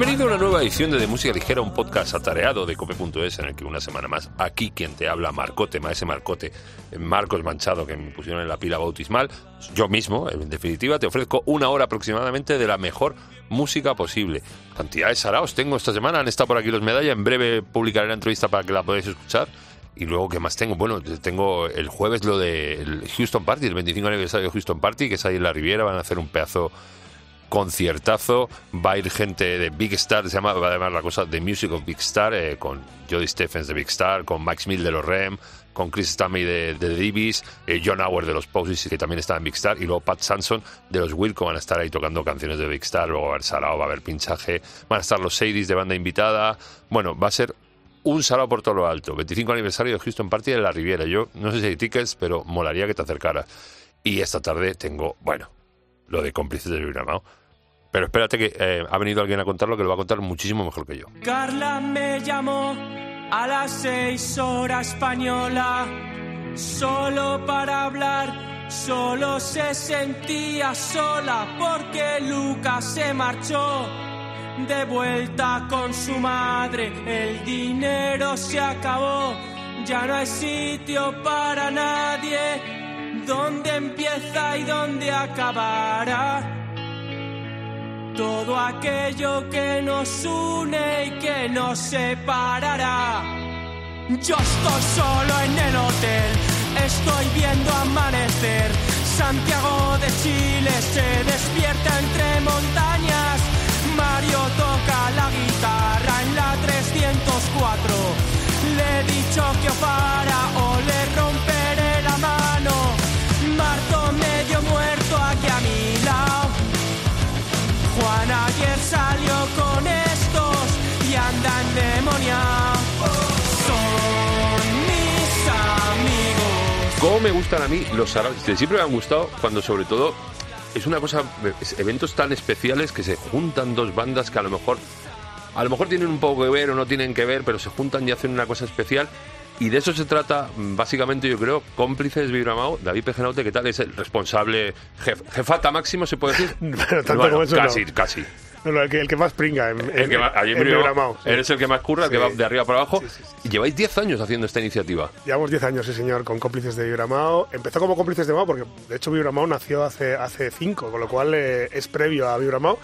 Bienvenido a una nueva edición de De Música Ligera, un podcast atareado de cope.es en el que una semana más, aquí quien te habla, Marcote, maese Marcote, Marcos Manchado, que me pusieron en la pila bautismal, yo mismo, en definitiva, te ofrezco una hora aproximadamente de la mejor música posible. Cantidades saraos tengo esta semana, han estado por aquí los medallas, en breve publicaré la entrevista para que la podáis escuchar. Y luego, ¿qué más tengo? Bueno, tengo el jueves lo del Houston Party, el 25 aniversario de Houston Party, que es ahí en la Riviera, van a hacer un pedazo conciertazo, va a ir gente de Big Star, se llama además la cosa The Music of Big Star, eh, con Jody Stephens de Big Star, con Max Mill de los Rem, con Chris Stamey de, The Divis, eh, John Howard de los Posies, que también está en Big Star, y luego Pat Sanson de los Wilco van a estar ahí tocando canciones de Big Star, luego va a haber Sarao, va a haber pinchaje, van a estar los Sadies de banda invitada, bueno, va a ser un salado por todo lo alto, 25 aniversario de Houston Party de la Riviera, yo no sé si hay tickets, pero molaría que te acercaras. Y esta tarde tengo, bueno, lo de cómplices de Viramao pero espérate que eh, ha venido alguien a contarlo que lo va a contar muchísimo mejor que yo. Carla me llamó a las seis horas española, solo para hablar, solo se sentía sola porque Lucas se marchó. De vuelta con su madre, el dinero se acabó, ya no hay sitio para nadie, dónde empieza y dónde acabará todo aquello que nos une y que nos separará. Yo estoy solo en el hotel, estoy viendo amanecer. Santiago de Chile se despierta entre montañas. Mario toca la guitarra en la 304. Le he dicho que para o Juan ayer salió con estos y andan demoniados. Son mis amigos. ¿Cómo me gustan a mí los saraos? Siempre me han gustado cuando sobre todo es una cosa, eventos tan especiales que se juntan dos bandas que a lo mejor a lo mejor tienen un poco que ver o no tienen que ver, pero se juntan y hacen una cosa especial. Y de eso se trata, básicamente, yo creo, cómplices Vibramao, David Pejenote, que tal es el responsable, jefata máximo, se puede decir. Pero tanto como eso casi, no. casi. No, el, que, el que más pringa en, El que más- en Vibramao, sí. Eres el que más curra, el que va de arriba para abajo. Sí, lleváis 10 años haciendo esta iniciativa. Llevamos 10 años, sí señor, con cómplices de Vibramao. Empezó como cómplices de Mao porque de hecho Vibramao nació hace hace 5, con lo cual eh, es previo a Vibramao.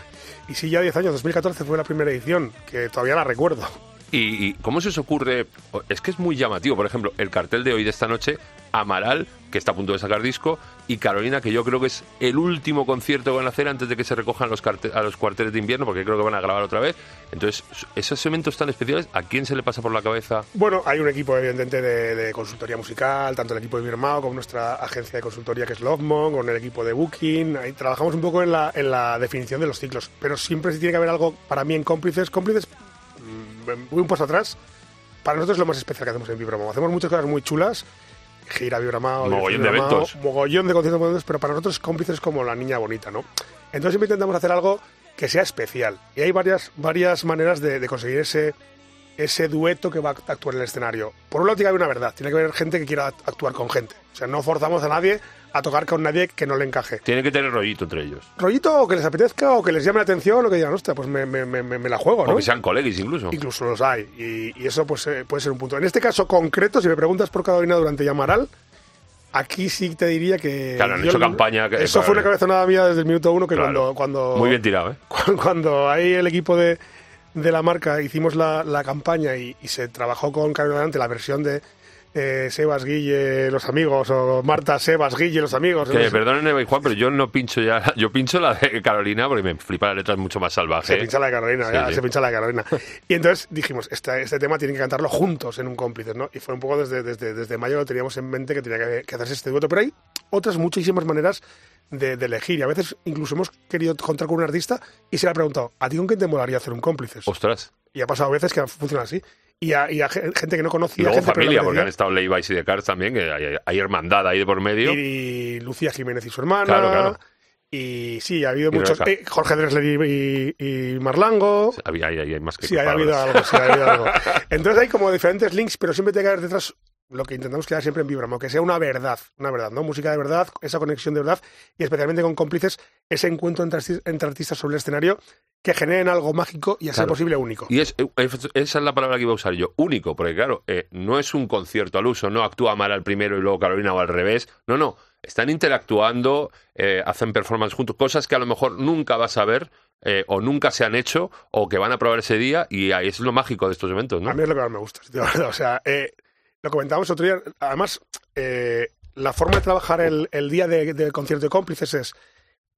Y sí, ya 10 años, 2014 fue la primera edición, que todavía la recuerdo. ¿Y, cómo se os ocurre? Es que es muy llamativo, por ejemplo, el cartel de hoy de esta noche, Amaral, que está a punto de sacar disco, y Carolina, que yo creo que es el último concierto que van a hacer antes de que se recojan los a los cuarteles de invierno, porque creo que van a grabar otra vez. Entonces, esos eventos tan especiales, ¿a quién se le pasa por la cabeza? Bueno, hay un equipo evidentemente de, consultoría musical, tanto el equipo de Vibramao como nuestra agencia de consultoría que es Lovemon, con el equipo de Booking. Ahí trabajamos un poco en la, en la definición de los ciclos, pero siempre sí tiene que haber algo para mí en cómplices. Cómplices, voy un paso atrás. Para nosotros es lo más especial que hacemos en Vibramao. Hacemos muchas cosas muy chulas. Gira Vibramao, Mogollón de eventos. Mogollón de conciertos, pero para nosotros cómplices es como la niña bonita, ¿no? Entonces siempre intentamos hacer algo que sea especial. Y hay varias, varias maneras de, de conseguir ese, ese dueto que va a actuar en el escenario. Por un lado tiene que haber una verdad, tiene que haber gente que quiera actuar con gente. O sea, no forzamos a nadie a tocar con nadie que no le encaje. Tiene que tener rollito entre ellos. Rollito o que les apetezca o que les llame la atención o que digan, hostia, pues me, me- me- me la juego, O ¿no? que sean colegas incluso. Incluso los hay. Y, y eso pues, eh, puede ser un punto. En este caso concreto, si me preguntas por Carolina durante Yamaral, aquí sí te diría que... Claro, han yo- hecho campaña que- Eso fue una cabezonada mía desde el minuto uno que Claro. cuando, cuando... Muy bien tirado, ¿eh? cu- cuando ahí el equipo de, de la marca hicimos la, la campaña y, y se trabajó con Carolina la versión de eh, Sebas Guille, los amigos, o Marta Sebas Guille, los amigos. Que y Juan, pero yo no pincho ya. Yo pincho la de Carolina porque me flipa la letra, es mucho más salvaje. Se pincha la de Carolina, Sí, ya, sí. se pincha la de Carolina. Y entonces dijimos, este, este tema tienen que cantarlo juntos en un cómplices, ¿no? Y fue un poco desde, desde, desde mayo lo teníamos en mente que tenía que, que hacerse este dueto. Pero hay otras muchísimas maneras de, de elegir. Y a veces incluso hemos querido contar con un artista y se le ha preguntado, ¿a ti con quién te molaría hacer un cómplices? Ostras. Y ha pasado veces que funciona así. Y a, y a ge- gente que no Y conocía. luego gente familia, porque han entendía. estado Levi's y de Cars también, que hay, hay hermandad ahí de por medio. Y Lucía Jiménez y su hermana. Claro, claro. Y sí, ha habido Y muchos. Eh, Jorge Drexler y, y- y Marlango. Había, hay, hay más que Sí, ha habido algo, sí, ha habido algo. Entonces hay como diferentes links, pero siempre tiene que haber detrás lo que intentamos crear siempre en Vibramo, que sea una verdad, una verdad, ¿no? Música de verdad, esa conexión de verdad y especialmente con cómplices, ese encuentro entre, arti- entre artistas sobre el escenario que generen algo mágico y a ser posible único. Y es, esa es la palabra que iba a usar yo, único, porque claro, eh, no es un concierto al uso, no actúa mal al primero y luego Carolina o al revés, no, no, están interactuando, eh, hacen performance juntos, cosas que a lo mejor nunca vas a ver eh, o nunca se han hecho o que van a probar ese día y ahí es lo mágico de estos eventos, ¿no? A mí es lo que más me gusta. O sea, eh, lo comentábamos otro día. Además, eh, la forma de trabajar el, el día de- del concierto de cómplices es: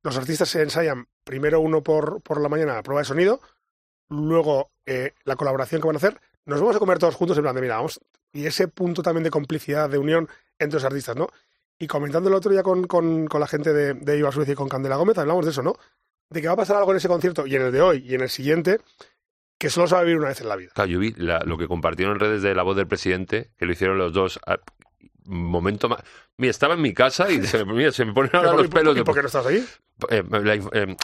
los artistas se ensayan primero uno por, por la mañana, prueba de sonido, luego eh, la colaboración que van a hacer. Nos vamos a comer todos juntos en plan de, mira, vamos. Y ese punto también de complicidad, de unión entre los artistas, ¿no? Y comentando el otro día con, con, con la gente de, de Iba Suecia y con Candela Gómez, hablamos de eso, ¿no? De que va a pasar algo en ese concierto y en el de hoy y en el siguiente que solo se va a vivir una vez en la vida. Claro, yo vi la- lo que compartieron en redes de la voz del presidente, que lo hicieron los dos. ah, momento más. Mira, estaba en mi casa y se me, mira, se me ponen ahora los pelos ¿Y de por qué no estás ahí? eh, la, eh,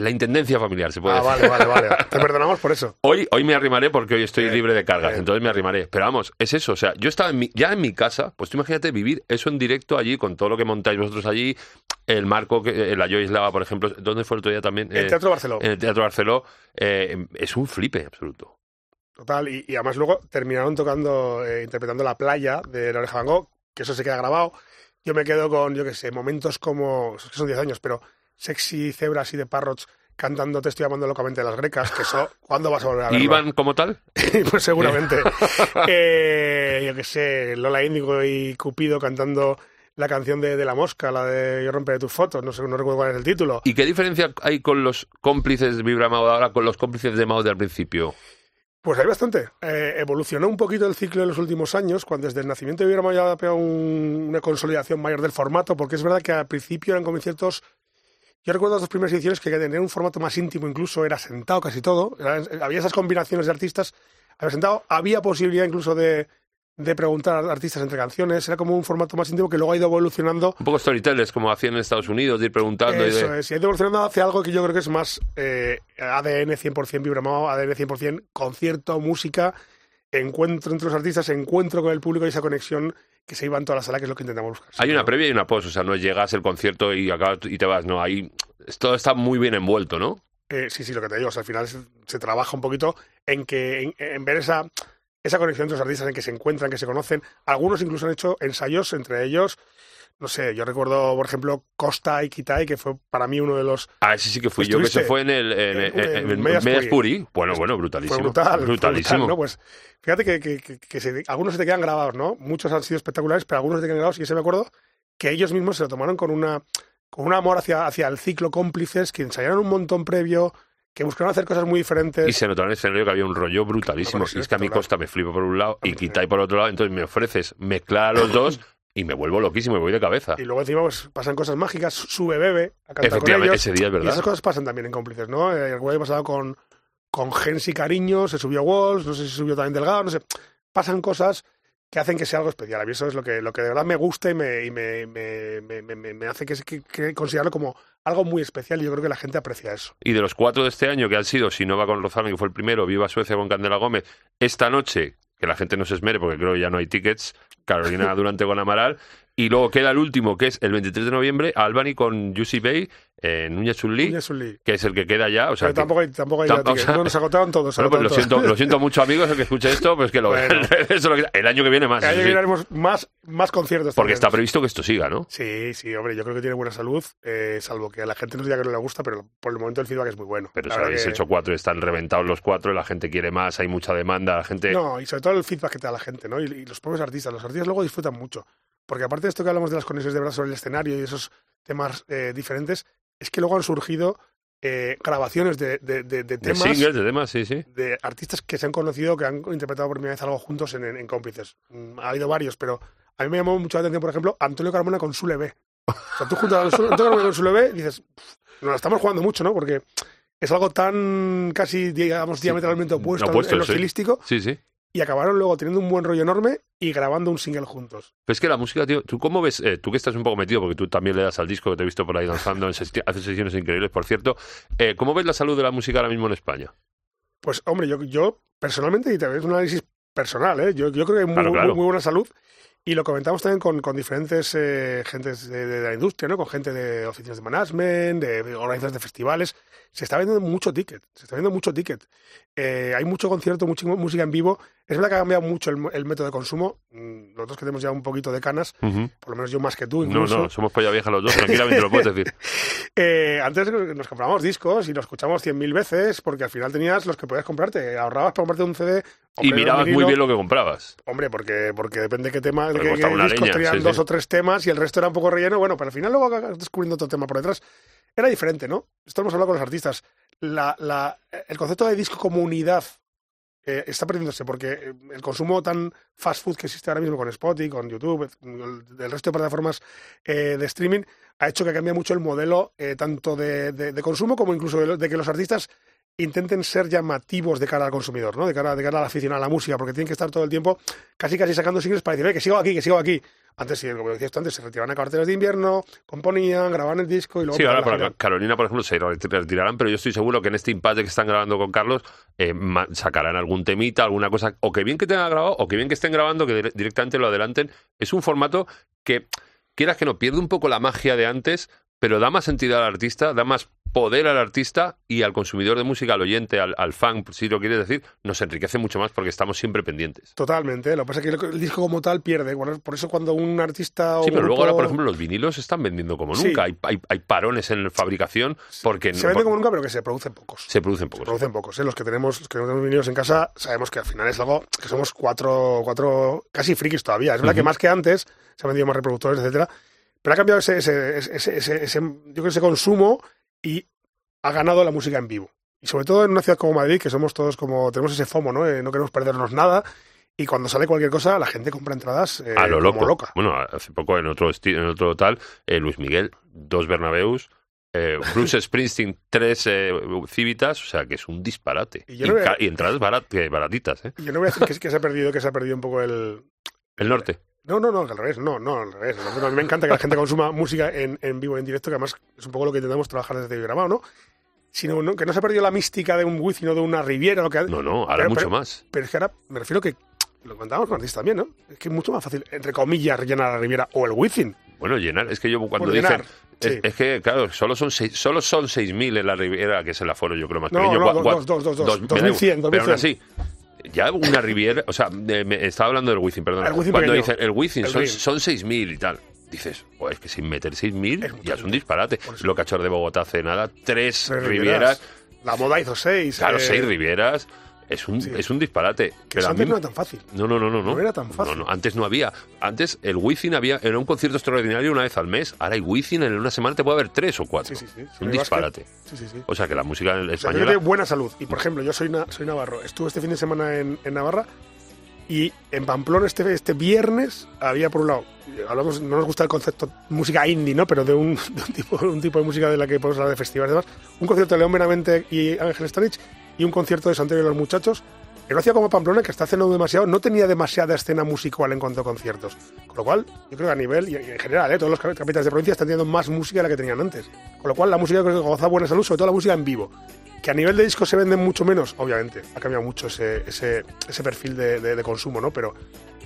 la intendencia familiar, se puede Ah, decir. vale, vale, vale. Te perdonamos por eso. Hoy, hoy me arrimaré porque hoy estoy libre de cargas, entonces me arrimaré. Pero vamos, es eso. O sea, yo estaba en mi- ya en mi casa, pues tú imagínate vivir eso en directo allí, con todo lo que montáis vosotros allí, el marco, que, eh, la Joyce Lava, por ejemplo. ¿Dónde fue el otro día también? El Eh, Teatro Barceló. En el Teatro Barceló. eh, es un flipe absoluto. Total. Y, y además luego terminaron tocando, eh, interpretando La Playa de La Oreja Van Gogh, que eso se queda grabado. Yo me quedo con, yo qué sé, momentos como, que son 10 años, pero Sexy Zebras y de Parrots cantando Te estoy amando locamente de las grecas, que eso, ¿cuándo vas a volver a verlo? ¿Iban como tal? pues seguramente. Eh, yo qué sé, Lola Índigo y Cupido cantando la canción de, de La Mosca, la de Yo romperé tus fotos, no sé, no recuerdo cuál es el título. ¿Y qué diferencia hay con los cómplices de Vibra Mao ahora con los cómplices de Mao del principio? Pues hay bastante. Eh, evolucionó un poquito el ciclo en los últimos años, cuando desde el nacimiento de Vibramo ya ha pegado un- una consolidación mayor del formato, porque es verdad que al principio eran conciertos. Yo recuerdo las dos primeras ediciones que tenían un formato más íntimo, incluso era sentado casi todo. Era- había esas combinaciones de artistas. Había sentado, había posibilidad incluso de, de preguntar a artistas entre canciones. Era como un formato más íntimo que luego ha ido evolucionando Un poco storytellers, como hacían en Estados Unidos, de ir preguntando. y de- eso es, y ha ido evolucionando hacia algo que yo creo que es más eh, ADN 100% Vibramao, ADN 100% concierto, música, encuentro entre los artistas, encuentro con el público y esa conexión que se iba en toda la sala, que es lo que intentamos buscar. Hay una previa y una post, o sea, no llegas el concierto y acabas y te vas, no, ahí todo está muy bien envuelto, ¿no? Eh, sí, sí, lo que te digo, o sea, al final se, se trabaja un poquito en que en, en ver esa, esa conexión entre los artistas, en que se encuentran, que se conocen. Algunos incluso han hecho ensayos entre ellos. No sé, yo recuerdo, por ejemplo, Costa y Kitai, que fue para mí uno de los Ah, ese sí que fui yo, que se fue en el en, En- en- en en Medias Medias Puri. Puri. Bueno, bueno, brutalísimo. Fue brutal. Brutalísimo. brutal, ¿no? Pues fíjate que, que- que- que se- algunos se te quedan grabados, ¿no? Muchos han sido espectaculares, pero algunos se te quedan grabados. Y ese me acuerdo que ellos mismos se lo tomaron con una con un amor hacia, hacia el ciclo cómplices, que ensayaron un montón previo, que buscaron hacer cosas muy diferentes. Y se notó en el escenario que había un rollo brutalísimo. No, y es que a mi espectacular. costa me flipo por un lado y Kitai por otro lado, entonces me ofreces mezclar a los dos y me vuelvo loquísimo, me voy de cabeza. Y luego encima pues, pasan cosas mágicas, sube bebe a cantar con Efectivamente, ellos. ese día es Y esas verdad. cosas pasan también en cómplices, ¿no? El año pasado con, con Gens y Cariño, se subió Walls, no sé si subió también Delgado, no sé. Pasan cosas que hacen que sea algo especial. A mí eso es lo que, lo que de verdad me gusta y me, y me, me, me, hace que, que, que considerarlo como algo muy especial y yo creo que la gente aprecia eso. Y de los cuatro de este año que han sido Sinova con Rosalén, que fue el primero, Viva Suecia con Candela Gómez, esta noche, que la gente no se esmere porque creo que ya no hay tickets, Carolina Durante con Amaral, y luego queda el último, que es el 23 de noviembre, Albany con Juicy Bay, en Núñez lío. que es el que queda ya. O sea, Pero que- tampoco hay, tampoco hay Tam- ya tickets. o sea- no, nos agotaron todos. Bueno, pues lo agotaron siento, todos. lo siento mucho, amigos, el que escuche esto, pues que lo Bueno. eso lo quita. El año que viene más. El año que viene haremos más, más conciertos. Porque también. está previsto que esto siga, ¿no? Sí, sí, hombre, yo creo que tiene buena salud, eh, salvo que a la gente nos diga que no le gusta, pero por el momento el feedback es muy bueno. Pero si habéis que- hecho cuatro y están reventados los cuatro, la gente quiere más, hay mucha demanda, la gente... No, y sobre todo el feedback que te da la gente, ¿no? Y, y los propios artistas. Los artistas luego disfrutan mucho. Porque aparte de esto que hablamos de las conexiones de verdad sobre el escenario y esos temas eh, diferentes, es que luego han surgido eh, grabaciones de, de- de- de de temas singles, de temas, sí, sí. de artistas que se han conocido, que han interpretado por primera vez algo juntos en, en- en cómplices. Mm, Ha habido varios, pero a mí me llamó mucho la atención, por ejemplo, Antonio Carmona con Sule B. O sea, tú juntas a Antonio Carmona con Sule B y dices, "Pff, nos la estamos jugando mucho, ¿no? Porque es algo tan casi, digamos, diametralmente opuesto, opuesto, en lo sí. estilístico Sí, sí. Y acabaron luego teniendo un buen rollo enorme y grabando un single juntos. Pero es que la música, tío, ¿tú cómo ves? eh, tú que estás un poco metido, porque tú también le das al disco que te he visto por ahí danzando, en sesti- haces sesiones increíbles, por cierto. eh, ¿Cómo ves la salud de la música ahora mismo en España? Pues, hombre, yo, yo personalmente, y también es un análisis personal, ¿eh? Yo, yo creo que hay muy, Claro, claro. muy- muy buena salud. Y lo comentamos también con, con diferentes eh, gentes de, de la industria, ¿no? Con gente de oficinas de management, de, de organizadores de festivales. Se está vendiendo mucho ticket, se está vendiendo mucho ticket. Eh, hay mucho concierto, mucha música en vivo. Es verdad que ha cambiado mucho el, el método de consumo. Mm, Nosotros que tenemos ya un poquito de canas, por lo menos yo más que tú No, incluso. no, somos polla vieja los dos, tranquilamente lo puedes decir. Eh, antes nos comprábamos discos y los escuchábamos 100.000 veces porque al final tenías los que podías comprarte. Ahorrabas para comprarte un CD. Y mirabas muy bien lo que comprabas. Hombre, porque, porque depende de qué tema, Porque qué una discos leña, tenían sí, dos sí. o tres temas y el resto era un poco relleno. Bueno, pero al final luego acabas descubriendo otro tema por detrás. Era diferente, ¿no? Esto hemos hablado con los artistas. La, la, el concepto de disco como unidad eh, está perdiéndose porque eh, el consumo tan fast food que existe ahora mismo con Spotify, con YouTube, el, el resto de plataformas eh, de streaming ha hecho que cambie mucho el modelo eh, tanto de, de- de consumo como incluso de, de que los artistas intenten ser llamativos de cara al consumidor, ¿no? De cara, de cara al aficionado a la música, porque tienen que estar todo el tiempo casi casi sacando singles para decir, "Oye, que sigo aquí, que sigo aquí. Antes, sí, como decías tú antes, se retiraban a carteras de invierno, componían, grababan el disco y luego... Sí, ahora por la ejemplo, Carolina, por ejemplo, se retirarán, pero yo estoy seguro que en este impasse que están grabando con Carlos eh, sacarán algún temita, alguna cosa, o que bien que tengan grabado, o que bien que estén grabando, que dire- directamente lo adelanten. Es un formato que, quieras que no, pierde un poco la magia de antes, pero da más entidad al artista, da más poder al artista y al consumidor de música, al oyente, al, al fan, si lo quieres decir, nos enriquece mucho más porque estamos siempre pendientes. Totalmente, lo que pasa es que el disco como tal pierde. Por eso cuando un artista o Sí, pero luego ahora, por ejemplo, los vinilos se están vendiendo como Sí. nunca. Hay, hay, hay parones en fabricación porque se no- vende como nunca, pero que se producen pocos. se producen Se pocos. producen pocos, ¿eh? Los que tenemos, los que tenemos vinilos en casa, sabemos que al final es algo que somos cuatro, cuatro casi frikis todavía. Es verdad que más que antes se han vendido más reproductores, etcétera, pero ha cambiado ese, ese- ese- ese- yo creo, ese consumo y ha ganado la música en vivo. Y sobre todo en una ciudad como Madrid, que somos todos como, tenemos ese FOMO, ¿no? Eh, no queremos perdernos nada. Y cuando sale cualquier cosa, la gente compra entradas eh, a lo como loco. loca. Bueno, hace poco en otro en otro tal, eh, Luis Miguel, dos Bernabeus, eh, Bruce Springsteen, tres eh, Civitas, o sea que es un disparate. Y Y, yo no voy a- ca- y entradas barat- baratitas, ¿eh? Yo no voy a decir que, que se ha perdido, que se ha perdido un poco el, El norte. No, no, no, al revés, no, no, al revés. A mí me encanta que la gente consuma música en, en vivo, en directo, que además es un poco lo que intentamos trabajar desde grabado, ¿no? Sino no- que no se ha perdido la mística de un Wizzing o de una Riviera, lo que No, no, ahora Pero- mucho pero- más. Pero es que ahora me refiero que, lo comentábamos con artistas también, ¿no? Es que es mucho más fácil, entre comillas, rellenar la Riviera o el Wizzing. Bueno, llenar, es que yo cuando dicen... Es, sí. es que, claro, solo son seis, solo son 6.000 en la Riviera, que es el aforo, yo creo, más No, pequeño. no, Gua- dos, gua- dos, dos, dos, dos. me da igual. 2100, Pero aún 2100. así, ya una Riviera, o sea, de- me- estaba hablando del Wizzing, perdón. Cuando dicen el Wizzing son, son 6.000 y tal, dices, oh, es que sin meter 6.000 Es mucho ya es un disparate. Lo hecho de Bogotá hace nada, tres, Tres Rivieras, La moda hizo seis. claro, eh, seis Rivieras, es un, sí. es un disparate. Que Pero eso a mí antes no era tan fácil. no, no, no, no, no. No era tan fácil. No, no, antes no había. Antes el Wizzing había, era un concierto extraordinario una vez al mes. Ahora hay Wizzing en una semana te puede haber tres o cuatro. Sí, sí, sí. Un que- disparate. O sea que la música O sea, española. que buena salud. Y por ejemplo, yo soy, na- soy navarro. Estuve este fin de semana en, en Navarra y en Pamplona este, este viernes había por un lado, hablamos, no nos gusta el concepto música indie, ¿no? Pero de un, de un tipo, un tipo de música de la que podemos hablar de festivales y demás. Un concierto de León Benavente y Ángel Stanich y un concierto de Santiago y los Muchachos. En una ciudad como Pamplona, que está haciendo demasiado, no tenía demasiada escena musical en cuanto a conciertos. Con lo cual, yo creo que a nivel, y en general, ¿eh? todos los cap- capitales de provincia están teniendo más música de la que tenían antes. Con lo cual, la música creo que goza buena salud, sobre todo la música en vivo. Que a nivel de discos se venden mucho menos, obviamente. Ha cambiado mucho ese, ese, perfil de- de consumo, ¿no? Pero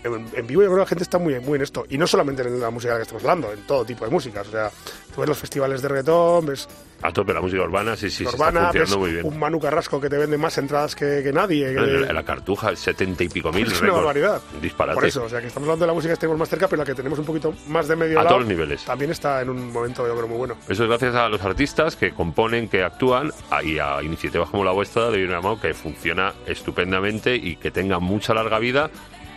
en, en vivo yo creo que la gente está muy, muy en esto. Y no solamente en la música de la que estamos hablando, en todo tipo de músicas. O sea, tú ves los festivales de reggaetón, ves A tope la música urbana, sí, sí, urbana, está ves funcionando muy bien. un Manu Carrasco que te vende más entradas que, que nadie. No, que- la, la cartuja, 70 y pico mil. es una barbaridad. Disparate. Por eso, o sea, que estamos hablando de la música que tenemos más cerca, pero la que tenemos un poquito más de medio A lado, todos los niveles. también está en un momento, yo creo, muy bueno. Eso es gracias a los artistas que componen, que actúan, y a iniciativas como la vuestra de Amado, que funciona estupendamente y que tenga mucha larga vida.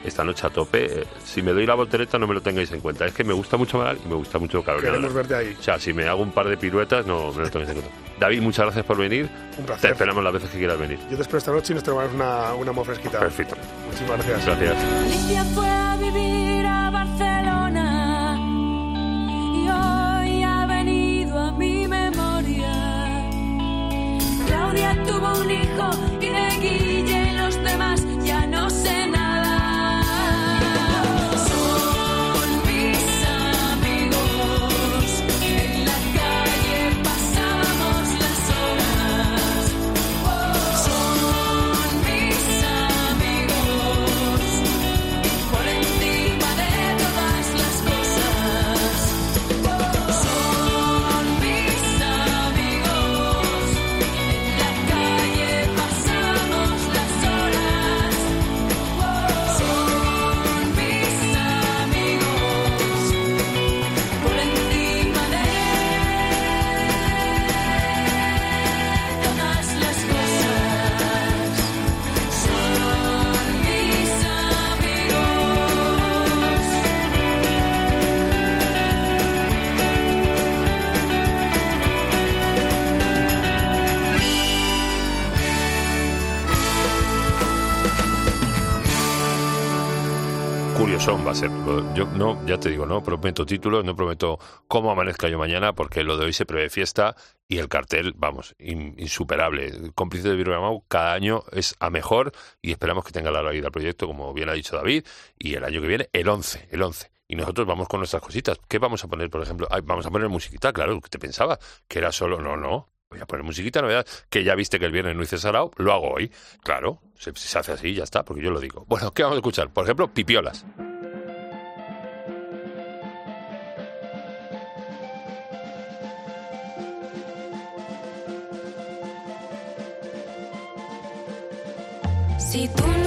Esta noche a tope. Eh, Si me doy la voltereta, no me lo tengáis en cuenta. Es que me gusta mucho Maral y me gusta mucho Carolina. Queremos verte ahí. O sea, si me hago un par de piruetas, no me lo tengáis en cuenta. David, muchas gracias por venir. Un Te placer. esperamos las veces que quieras venir. Yo te espero esta noche y nos tomamos una, una mo fresquita. Perfecto. Muchísimas gracias. Gracias. Alicia fue a vivir a Barcelona y hoy ha venido a mi memoria. Claudia tuvo un hijo y de Guille Va a ser. Yo no, ya te digo, no prometo títulos, no prometo cómo amanezca yo mañana, porque lo de hoy se prevé fiesta y el cartel, vamos, insuperable. Cómplice de Birmingham cada año es a mejor y esperamos que tenga la vida el proyecto, como bien ha dicho David, y el año que viene el 11, el 11. Y nosotros vamos con nuestras cositas. ¿Qué vamos a poner, por ejemplo? vamos a poner musiquita, claro, que te pensaba que era solo. No, no. Voy a poner musiquita, novedad, que ya viste que el viernes no hice sarao, lo hago hoy. Claro, se, se hace así, ya está, porque yo lo digo. Bueno, ¿qué vamos a escuchar? Por ejemplo, pipiolas. Si tú no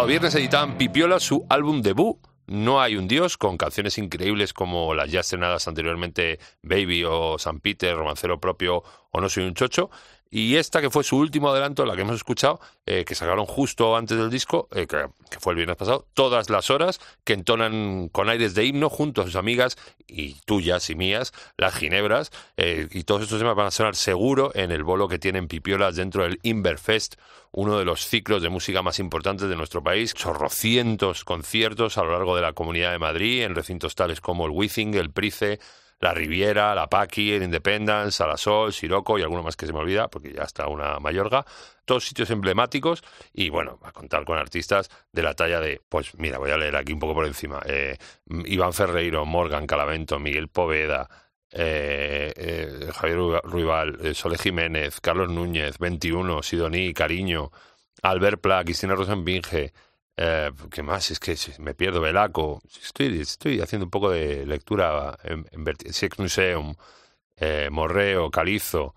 pasado viernes editaban Pipiola su álbum debut. No hay un dios, con canciones increíbles como las ya estrenadas anteriormente Baby o San Peter, Romancero propio o No soy un chocho. Y esta que fue su último adelanto, la que hemos escuchado, eh, que sacaron justo antes del disco, eh, que, fue el viernes pasado, todas las horas que entonan con aires de himno junto a sus amigas y tuyas y mías, las ginebras, eh, y todos estos temas van a sonar seguro en el bolo que tienen Pipiolas dentro del Inverfest, uno de los ciclos de música más importantes de nuestro país, chorrocientos conciertos a lo largo de la Comunidad de Madrid, en recintos tales como el Wizzing, el Price, la Riviera, la Paqui, el Independence, Salasol, Siroco y alguno más que se me olvida, porque ya está una mayorga. Todos sitios emblemáticos y, bueno, a contar con artistas de la talla de, pues mira, voy a leer aquí un poco por encima. eh, Iván Ferreiro, Morgan Calavento, Miguel Poveda, eh, eh, Javier Ruibal, Sole Jiménez, Carlos Núñez, 21, Sidoní, Cariño, Albert Pla, Cristina Rosenbinge, eh, ¿qué más? Es que me pierdo, Belaco. Estoy, estoy haciendo un poco de lectura en, en Sex Museum, eh, Morreo, Calizo,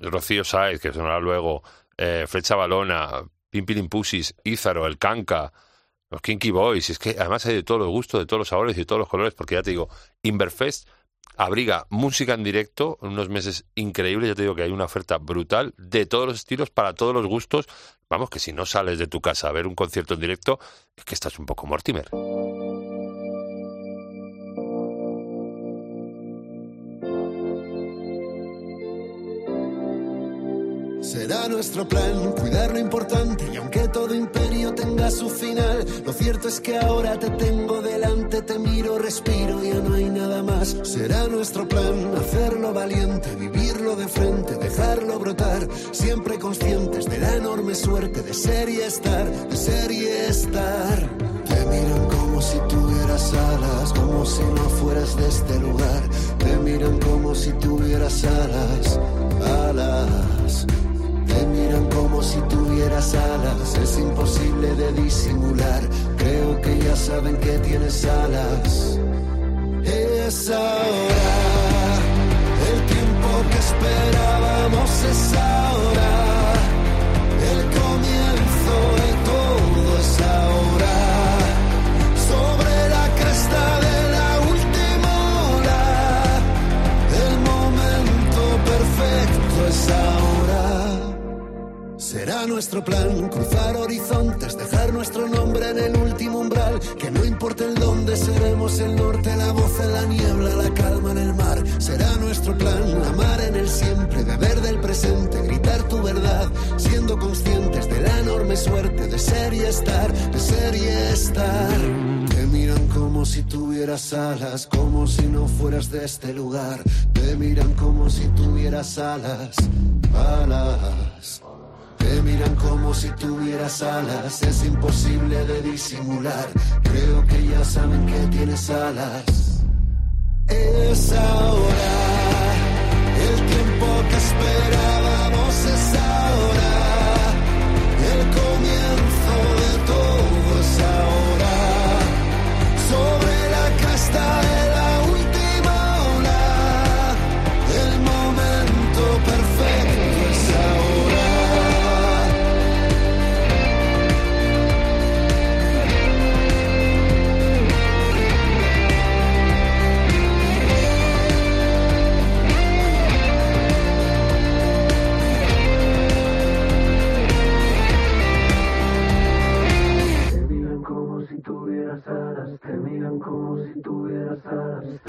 Rocío Sáez, que sonará luego, eh, Flecha Balona, Pimpilin Pusis, Ízaro, El Canca, los Kinky Boys. Es que además hay de todos los gustos, de todos los sabores y de todos los colores, porque ya te digo, Inverfest abriga música en directo, unos meses increíbles, ya te digo que hay una oferta brutal de todos los estilos, para todos los gustos. Vamos, que si no sales de tu casa a ver un concierto en directo, es que estás un poco Mortimer. Serán nuestro plan, cuidar lo importante y aunque todo imperio tenga su final, lo cierto es que ahora te tengo delante, te miro, respiro, ya no hay nada más. Será nuestro plan, hacerlo valiente, vivirlo de frente, dejarlo brotar, siempre conscientes de la enorme suerte de ser y estar, de ser y estar. Te miran como si tuvieras alas, como si no fueras de este lugar. Te miran como si tuvieras alas, alas. Si tuvieras alas, es imposible de disimular. Creo que ya saben que tienes alas. Es ahora, el tiempo que esperábamos es ahora. El comienzo de todo es ahora. Sobre la cresta de la Nuestro plan cruzar horizontes, dejar nuestro nombre en el último umbral. Que no importa el dónde seremos el norte, la voz en la niebla, la calma en el mar. Será nuestro plan amar en el siempre, beber del presente, gritar tu verdad, siendo conscientes de la enorme suerte de ser y estar, de ser y estar. Te miran como si tuvieras alas, como si no fueras de este lugar. Te miran como si tuvieras alas, alas. Te miran como si tuvieras alas, es imposible de disimular. Creo que ya saben que tienes alas. Es ahora, el tiempo que esperábamos es ahora. El comienzo de todo es ahora. Sobre la cresta como si tuvieras. Es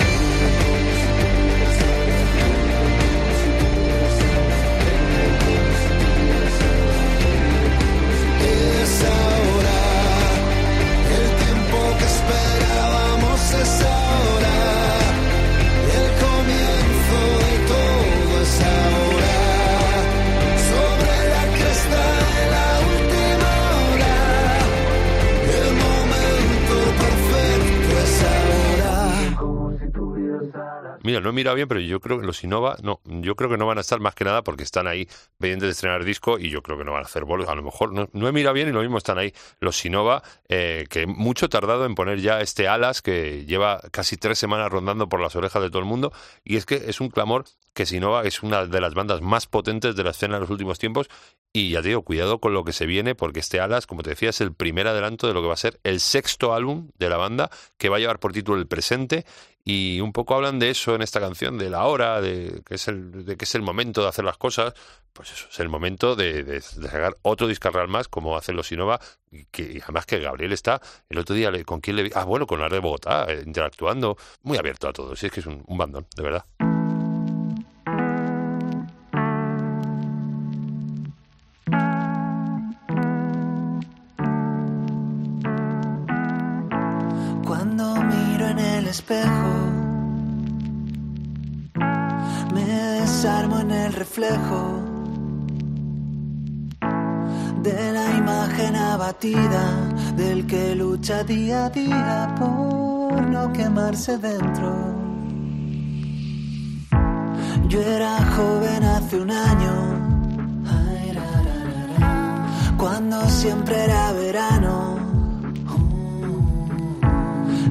Mira, no he mirado bien, pero yo creo que los Innova, no, yo creo que no van a estar más que nada porque están ahí pendientes de estrenar disco y yo creo que no van a hacer bolos. A lo mejor no, no he mirado bien y lo mismo están ahí los Sinova, eh, que mucho tardado en poner ya este Alas que lleva casi tres semanas rondando por las orejas de todo el mundo y es que es un clamor que Sinova es una de las bandas más potentes de la escena en los últimos tiempos y ya te digo, cuidado con lo que se viene porque este Alas, como te decía, es el primer adelanto de lo que va a ser el sexto álbum de la banda que va a llevar por título El Presente y un poco hablan de eso en esta canción, de la hora, de que es el, de que es el momento de hacer las cosas. Pues eso, es el momento de, sacar otro discarral más, como hacen los Sinova, y que y además que Gabriel está, el otro día, ¿con quién le vi? Ah, bueno, con la de Bogotá, eh, interactuando, muy abierto a todo, sí, es que es un, un bandón, de verdad. Espejo, me desarmo en el reflejo de la imagen abatida del que lucha día a día por no quemarse dentro. Yo era joven hace un año, cuando siempre era verano.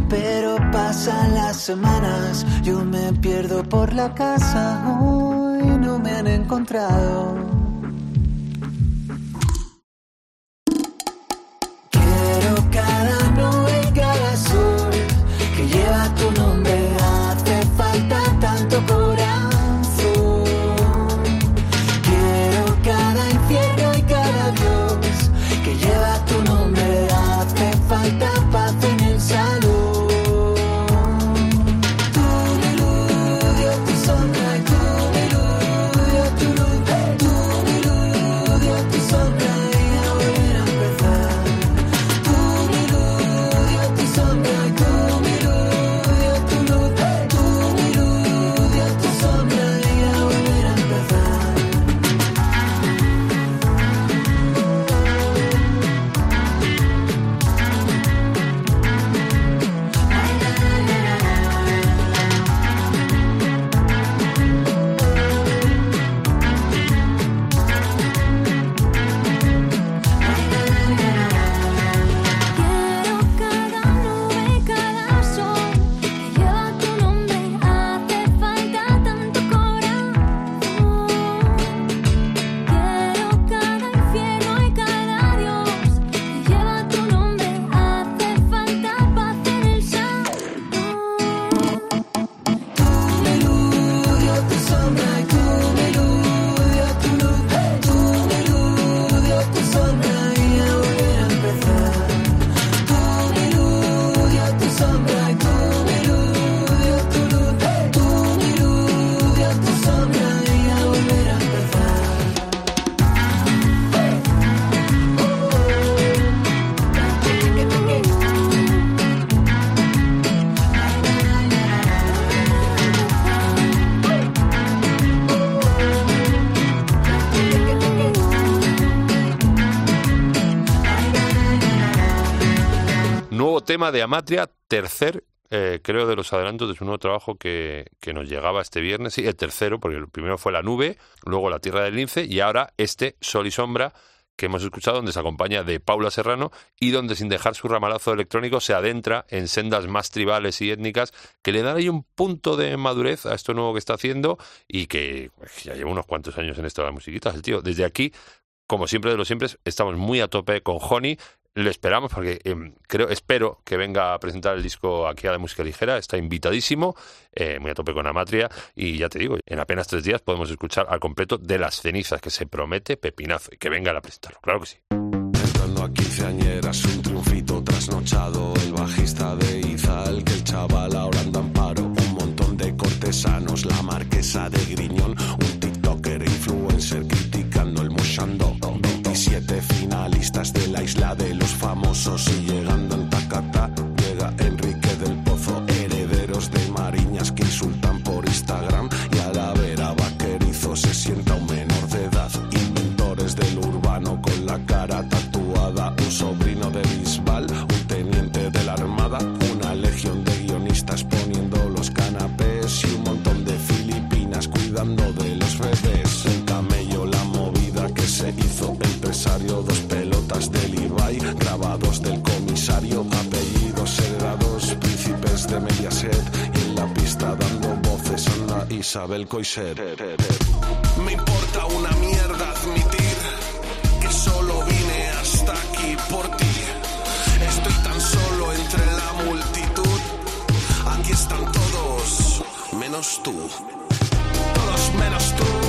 Pero pasan las semanas, yo me pierdo por la casa, hoy no me han encontrado. Tema de Amatria, tercer, eh, creo, de los adelantos de su nuevo trabajo que, que nos llegaba este viernes. Sí, el tercero, porque el primero fue La Nube, luego La Tierra del Lince y ahora este, Sol y Sombra, que hemos escuchado, donde se acompaña de Paula Serrano y donde sin dejar su ramalazo electrónico se adentra en sendas más tribales y étnicas que le dan ahí un punto de madurez a esto nuevo que está haciendo y que pues, ya lleva unos cuantos años en esto de las musiquitas, el tío. Desde aquí, como siempre de los siempre, estamos muy a tope con Honey. Le esperamos porque em, creo, espero que venga a presentar el disco aquí a la música ligera. Está invitadísimo, eh, muy a tope con Amatria. Y ya te digo, en apenas tres días podemos escuchar al completo de las cenizas, que se promete pepinazo y que venga a presentarlo. Claro que sí. Entrando a quinceañeras, un triunfito trasnochado. El bajista de Izal, que el chaval ahora anda en paro. Un montón de cortesanos, la marquesa de Griñón. Un TikToker influencer criticando el moshando. 27 finalistas de la isla de los famosos. Y llegando en Tacata, llega Enrique del Pozo. Herederos de Mariñas que insultan por Instagram. Y a la vera vaquerizo se sienta un menor de edad. Inventores del urbano con la cara tatuada. Un sobrino de Bisbal, un teniente de la armada. Una legión de guionistas poniendo los canapés. Y un montón de filipinas cuidando de los bebés. El camello, la movida que se hizo Dos pelotas del Ibai, grabados del comisario. Apellidos heredados, príncipes de Mediaset. Y en la pista dando voces anda Isabel Coiset. Me importa una mierda admitir que solo vine hasta aquí por ti. Estoy tan solo entre la multitud. Aquí están todos, menos tú. Todos menos tú,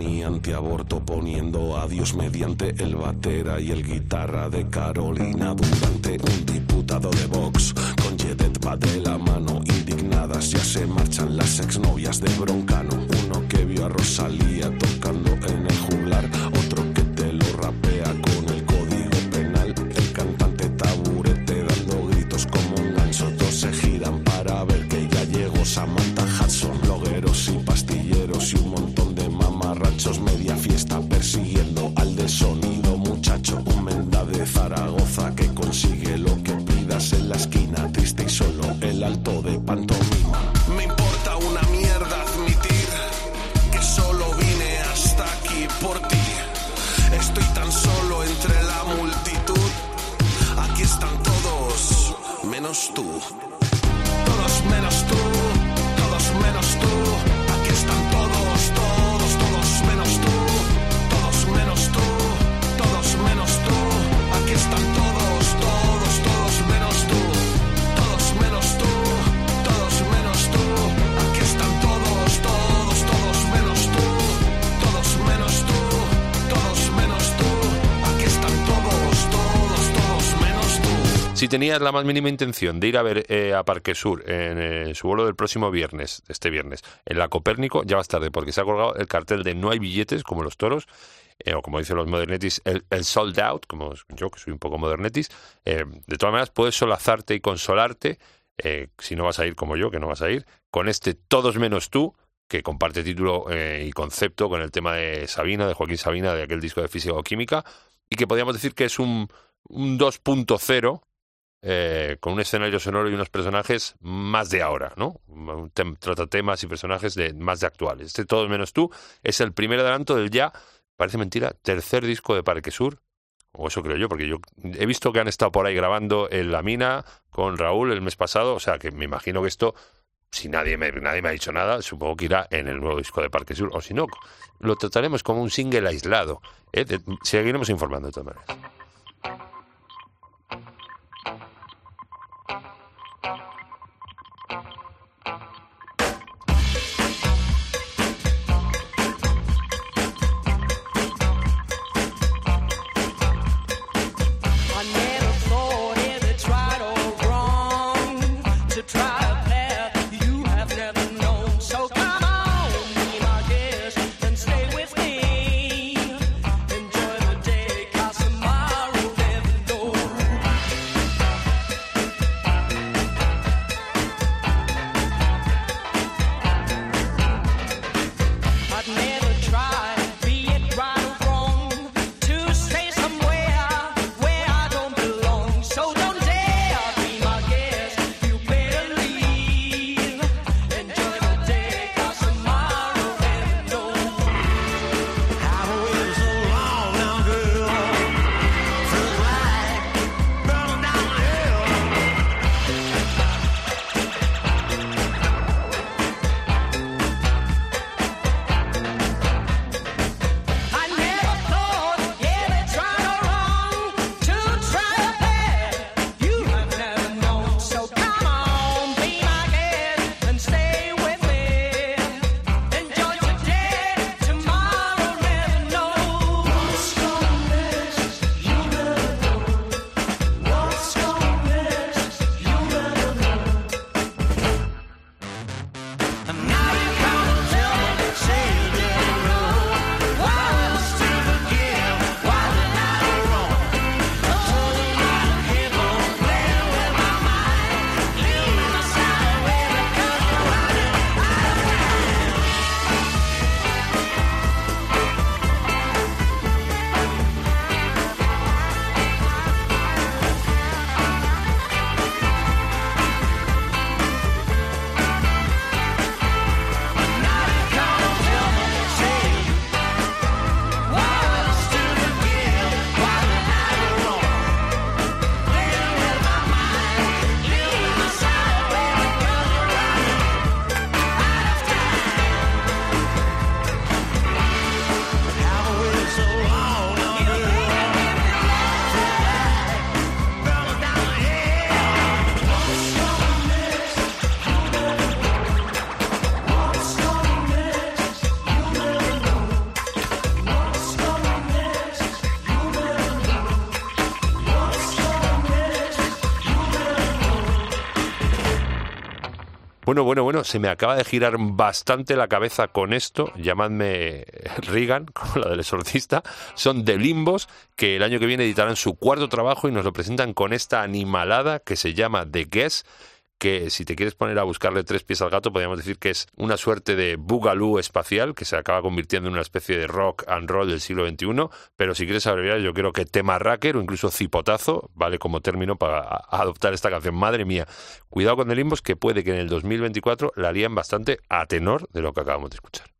Una manía antiaborto poniendo a Dios mediante el batera y el guitarra de Carolina Durante. Un diputado de Vox con Jedet va de la mano. Indignadas ya se marchan las exnovias de Broncano. Uno que vio a Rosalía tocando en el juglar. Tenías la más mínima intención de ir a ver eh, a Parque Sur en eh, su vuelo del próximo viernes, este viernes, en la Copérnico, ya vas tarde, porque se ha colgado el cartel de no hay billetes, como los toros, eh, o como dicen los modernetis, el, sold out, como yo, que soy un poco modernetis. De todas maneras, puedes solazarte y consolarte, si no vas a ir como yo, que no vas a ir, con este Todos menos tú, que comparte título y concepto con el tema de Sabina, de Joaquín Sabina, de aquel disco de Físico-Química, y que podríamos decir que es un, un 2.0 eh, con un escenario sonoro y unos personajes más de ahora, ¿no? Trata temas y personajes de más de actuales. Este Todos menos tú es el primer adelanto del ya, parece mentira, tercer disco de Parque Sur, o eso creo yo, porque yo he visto que han estado por ahí grabando en La Mina con Raúl el mes pasado, o sea que me imagino que esto, si nadie me, nadie me ha dicho nada, supongo que irá en el nuevo disco de Parque Sur, o si no, lo trataremos como un single aislado. ¿eh? Seguiremos informando de todas maneras. Bueno, bueno, bueno, se me acaba de girar bastante la cabeza con esto. Llamadme Reagan, como la del exorcista. Son de Limbos, que el año que viene editarán su cuarto trabajo y nos lo presentan con esta animalada que se llama The Guess que si te quieres poner a buscarle tres pies al gato, podríamos decir que es una suerte de boogaloo espacial que se acaba convirtiendo en una especie de rock and roll del siglo XXI, pero si quieres abreviar, yo creo que tema racker o incluso cipotazo vale como término para adoptar esta canción. Madre mía, cuidado con el limbos que puede que en el 2024 la harían bastante a tenor de lo que acabamos de escuchar.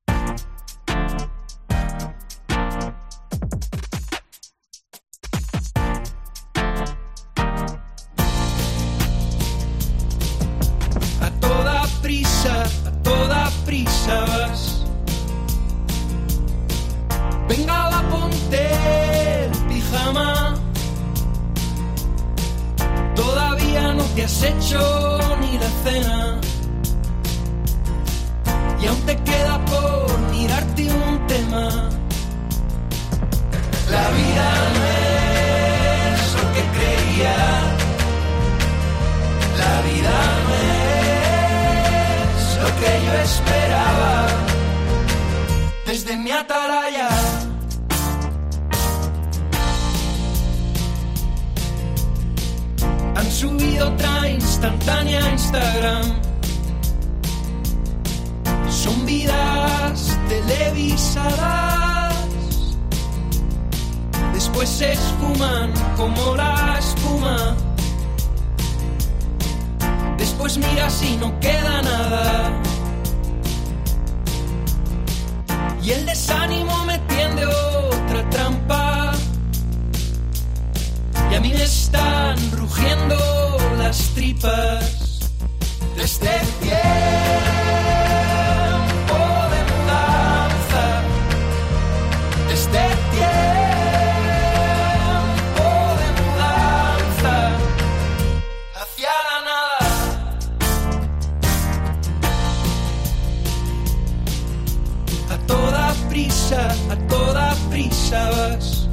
A toda prisa vas.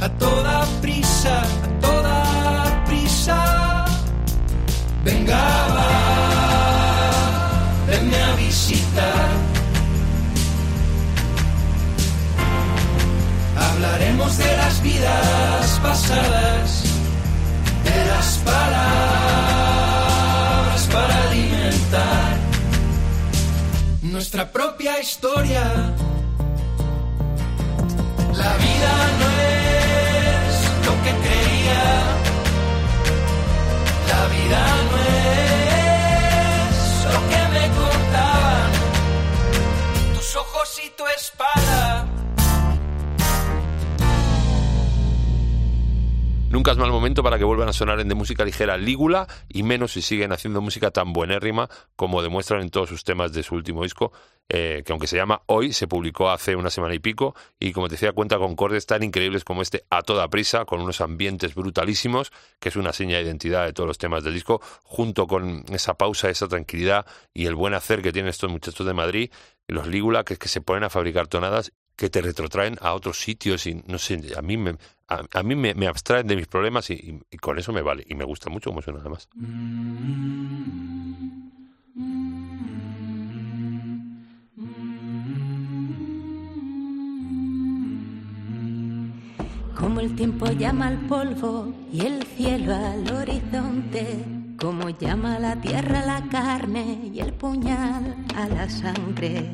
A toda prisa, a toda prisa. Venga, va, venme a visitar. Hablaremos de las vidas pasadas, de las palabras nuestra propia historia. La vida no es lo que creía. La vida no es lo que me contaban. Tus ojos y tu espada. Nunca es mal momento para que vuelvan a sonar en de música ligera Lígula, y menos si siguen haciendo música tan buenérrima como demuestran en todos sus temas de su último disco, eh, que aunque se llama Hoy, se publicó hace una semana y pico, y como te decía, cuenta con cortes tan increíbles como este A Toda Prisa, con unos ambientes brutalísimos, que es una seña de identidad de todos los temas del disco, junto con esa pausa, esa tranquilidad y el buen hacer que tienen estos muchachos de Madrid, los Lígula, que es que se ponen a fabricar tonadas que te retrotraen a otros sitios y no sé, a mí me, a, a mí me, me abstraen de mis problemas y, y- y con eso me vale. Y me gusta mucho como suena además. Como el tiempo llama al polvo y el cielo al horizonte, como llama la tierra a la carne y el puñal a la sangre,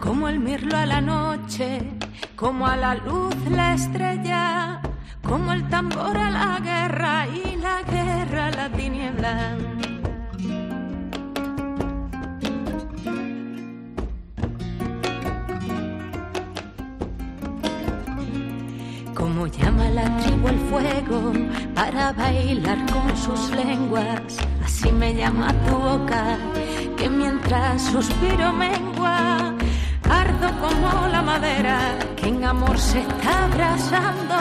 como el mirlo a la noche, como a la luz la estrella, como el tambor a la guerra y la guerra a la tiniebla. Como llama la tribu el fuego para bailar con sus lenguas, así me llama tu boca, que mientras suspiro mengua, ardo como la madera que en amor se está abrazando.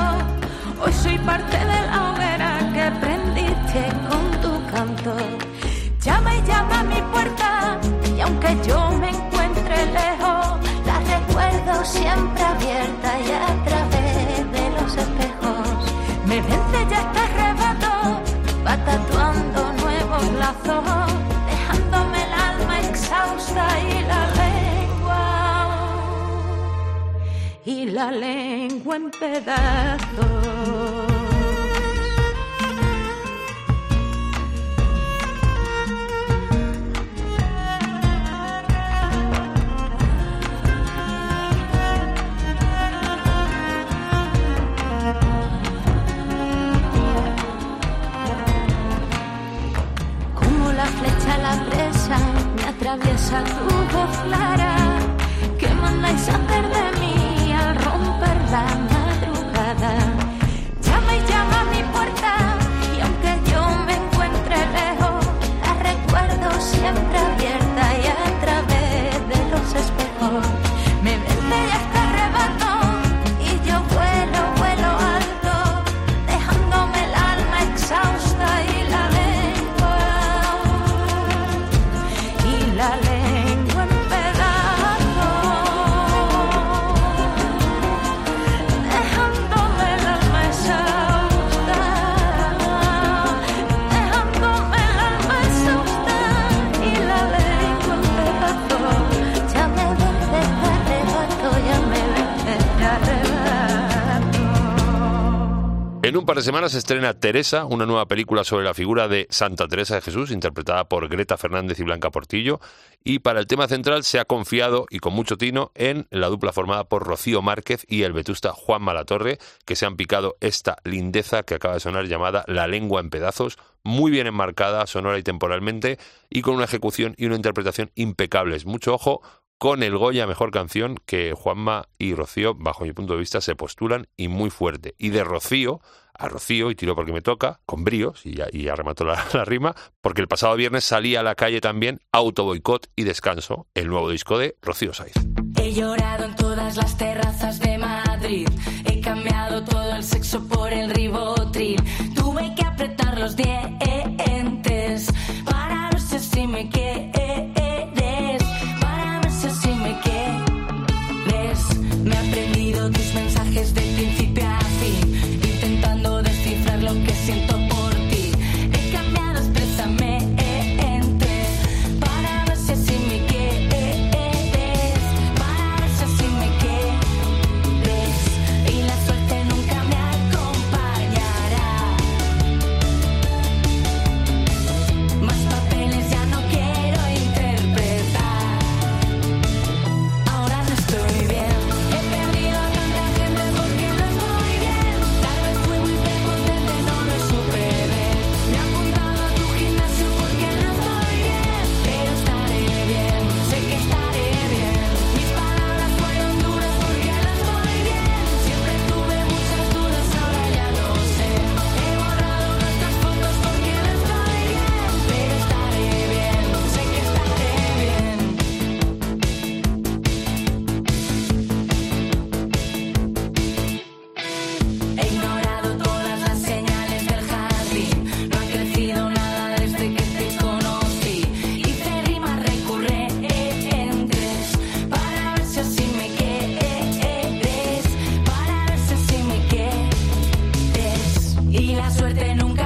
Hoy soy parte de la hoguera que prendiste con tu canto. Llama y llama a mi puerta, y aunque yo me encuentre lejos, la recuerdo siempre abierta y a través de los espejos. Me vence ya este arrebato, va tatuando nuevos lazos. La lengua en pedazos. Me atraviesa tu voz clara. ¿Qué mandáis a al time. En un par de semanas se estrena Teresa, una nueva película sobre la figura de Santa Teresa de Jesús, interpretada por Greta Fernández y Blanca Portillo. Y para el tema central se ha confiado, y con mucho tino, en la dupla formada por Rocío Márquez y el vetusta Juan Malatorre, que se han picado esta lindeza que acaba de sonar llamada La lengua en pedazos, muy bien enmarcada sonora y temporalmente, y con una ejecución y una interpretación impecables. Mucho ojo con el Goya Mejor Canción que Juanma y Rocío, bajo mi punto de vista, se postulan y muy fuerte. Y de Rocío a Rocío, y tiro porque me toca, con bríos, y ya, remató la, la rima, porque el pasado viernes salía a la calle también Auto Boicot y Descanso, el nuevo disco de Rocío Saiz. He llorado en todas las terrazas de Madrid. He cambiado todo el sexo por el ribotril. Tuve que apretar los dientes para ver si me quieres. Para ver si me quieres. Me he aprendido tus mensajes de principio a fin. Suerte nunca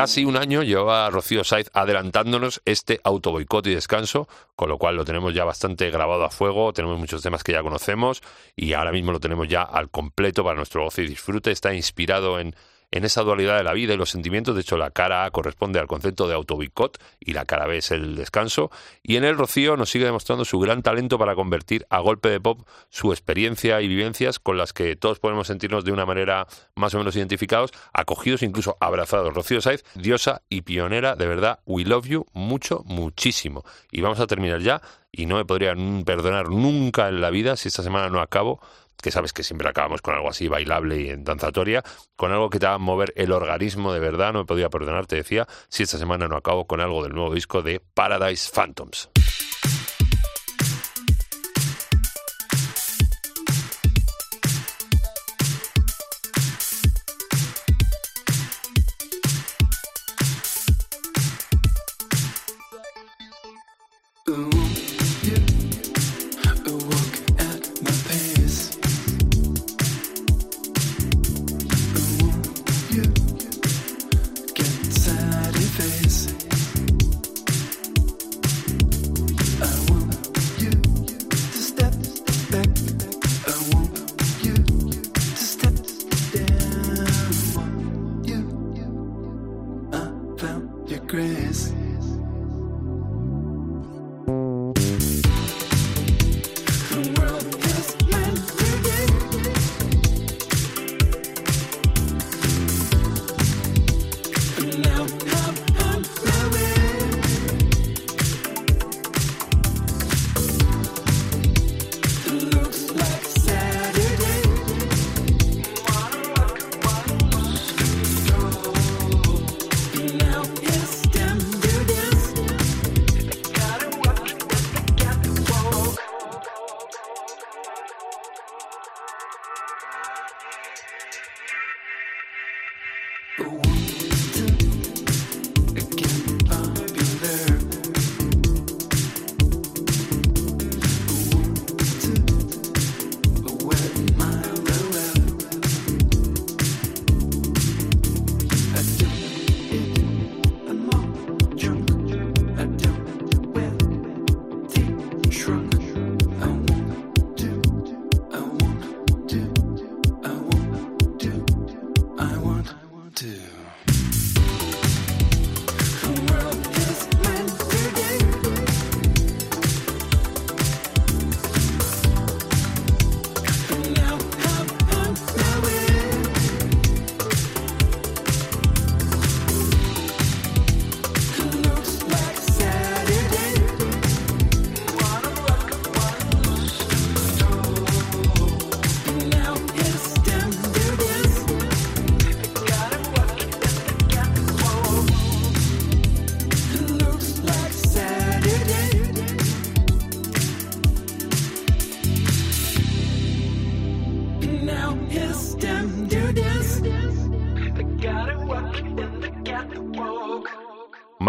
Casi un año llevaba Rocío Saiz adelantándonos este auto boicot y descanso, con lo cual lo tenemos ya bastante grabado a fuego, tenemos muchos temas que ya conocemos y ahora mismo lo tenemos ya al completo para nuestro gozo y disfrute. Está inspirado en, en esa dualidad de la vida y los sentimientos. De hecho, la cara A corresponde al concepto de autoboicot y la cara B es el descanso. Y en el Rocío nos sigue demostrando su gran talento para convertir a golpe de pop su experiencia y vivencias con las que todos podemos sentirnos de una manera más o menos identificados, acogidos, incluso abrazados. Rocío Saiz, diosa y pionera, de verdad, we love you mucho, muchísimo. Y vamos a terminar ya, y no me podría perdonar nunca en la vida si esta semana no acabo que sabes que siempre acabamos con algo así bailable y en danzatoria, con algo que te va a mover el organismo de verdad, no me podía perdonar, te decía, si esta semana no acabo con algo del nuevo disco de Paradise Phantoms.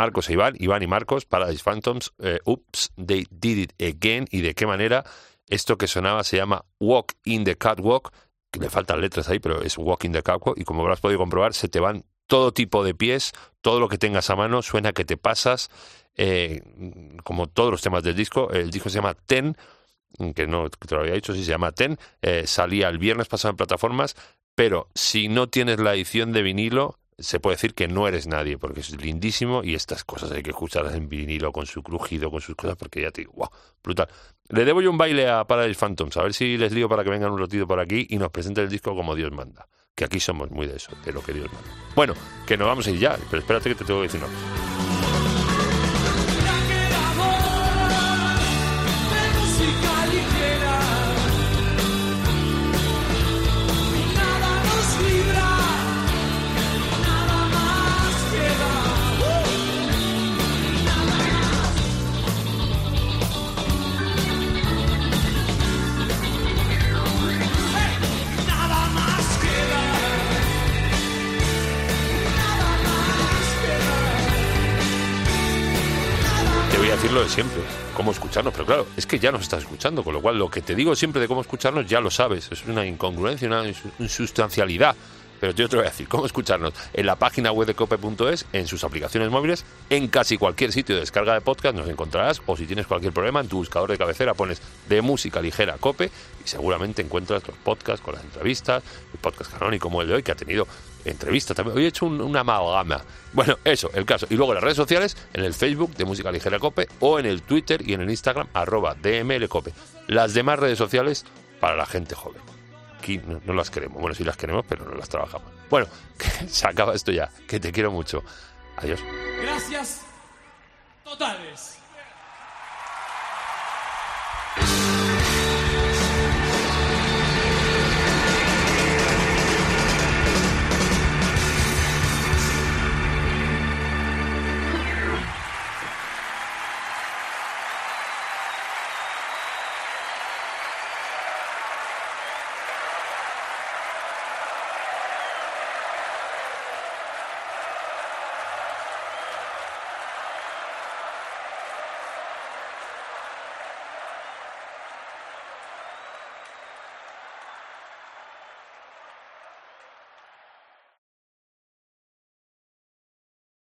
Marcos e Iván, Iván y Marcos, Paradise Phantoms, eh, Oops, They Did It Again, y de qué manera esto que sonaba se llama Walk in the Catwalk, que le faltan letras ahí, pero es Walk in the Catwalk, y como habrás podido comprobar, se te van todo tipo de pies, todo lo que tengas a mano, suena que te pasas, eh, como todos los temas del disco, el disco se llama Ten, que no te lo había dicho, sí se llama Ten, eh, salía el viernes pasado en plataformas, pero si no tienes la edición de vinilo, se puede decir que no eres nadie, porque es lindísimo y estas cosas hay que escucharlas en vinilo con su crujido, con sus cosas, porque ya te digo, wow, brutal. Le debo yo un baile a Paradise Phantoms, a ver si les lío para que vengan un ratito por aquí y nos presenten el disco como Dios manda. Que aquí somos muy de eso, de lo que Dios manda. Bueno, que nos vamos a ir pero espérate que te tengo que decir una. Lo de siempre, cómo escucharnos, pero claro, es que ya nos estás escuchando, con lo cual lo que te digo siempre de cómo escucharnos ya lo sabes, es una incongruencia, una insu- insustancialidad. Pero yo te voy a decir cómo escucharnos en la página web de cope.es, en sus aplicaciones móviles, en casi cualquier sitio de descarga de podcast nos encontrarás, o si tienes cualquier problema, en tu buscador de cabecera pones de música ligera cope y seguramente encuentras los podcasts con las entrevistas, el podcast canónico como el de hoy, que ha tenido entrevistas también. Hoy he hecho un- una amalgama. Bueno, eso, el caso. Y luego las redes sociales, en el Facebook de Música Ligera Cope, o en el Twitter y en el Instagram, arroba DML Cope. Las demás redes sociales para la gente joven. Aquí no, las queremos. Bueno, sí las queremos, pero no las trabajamos. Bueno, se acaba esto ya. Que te quiero mucho. Adiós. Gracias totales.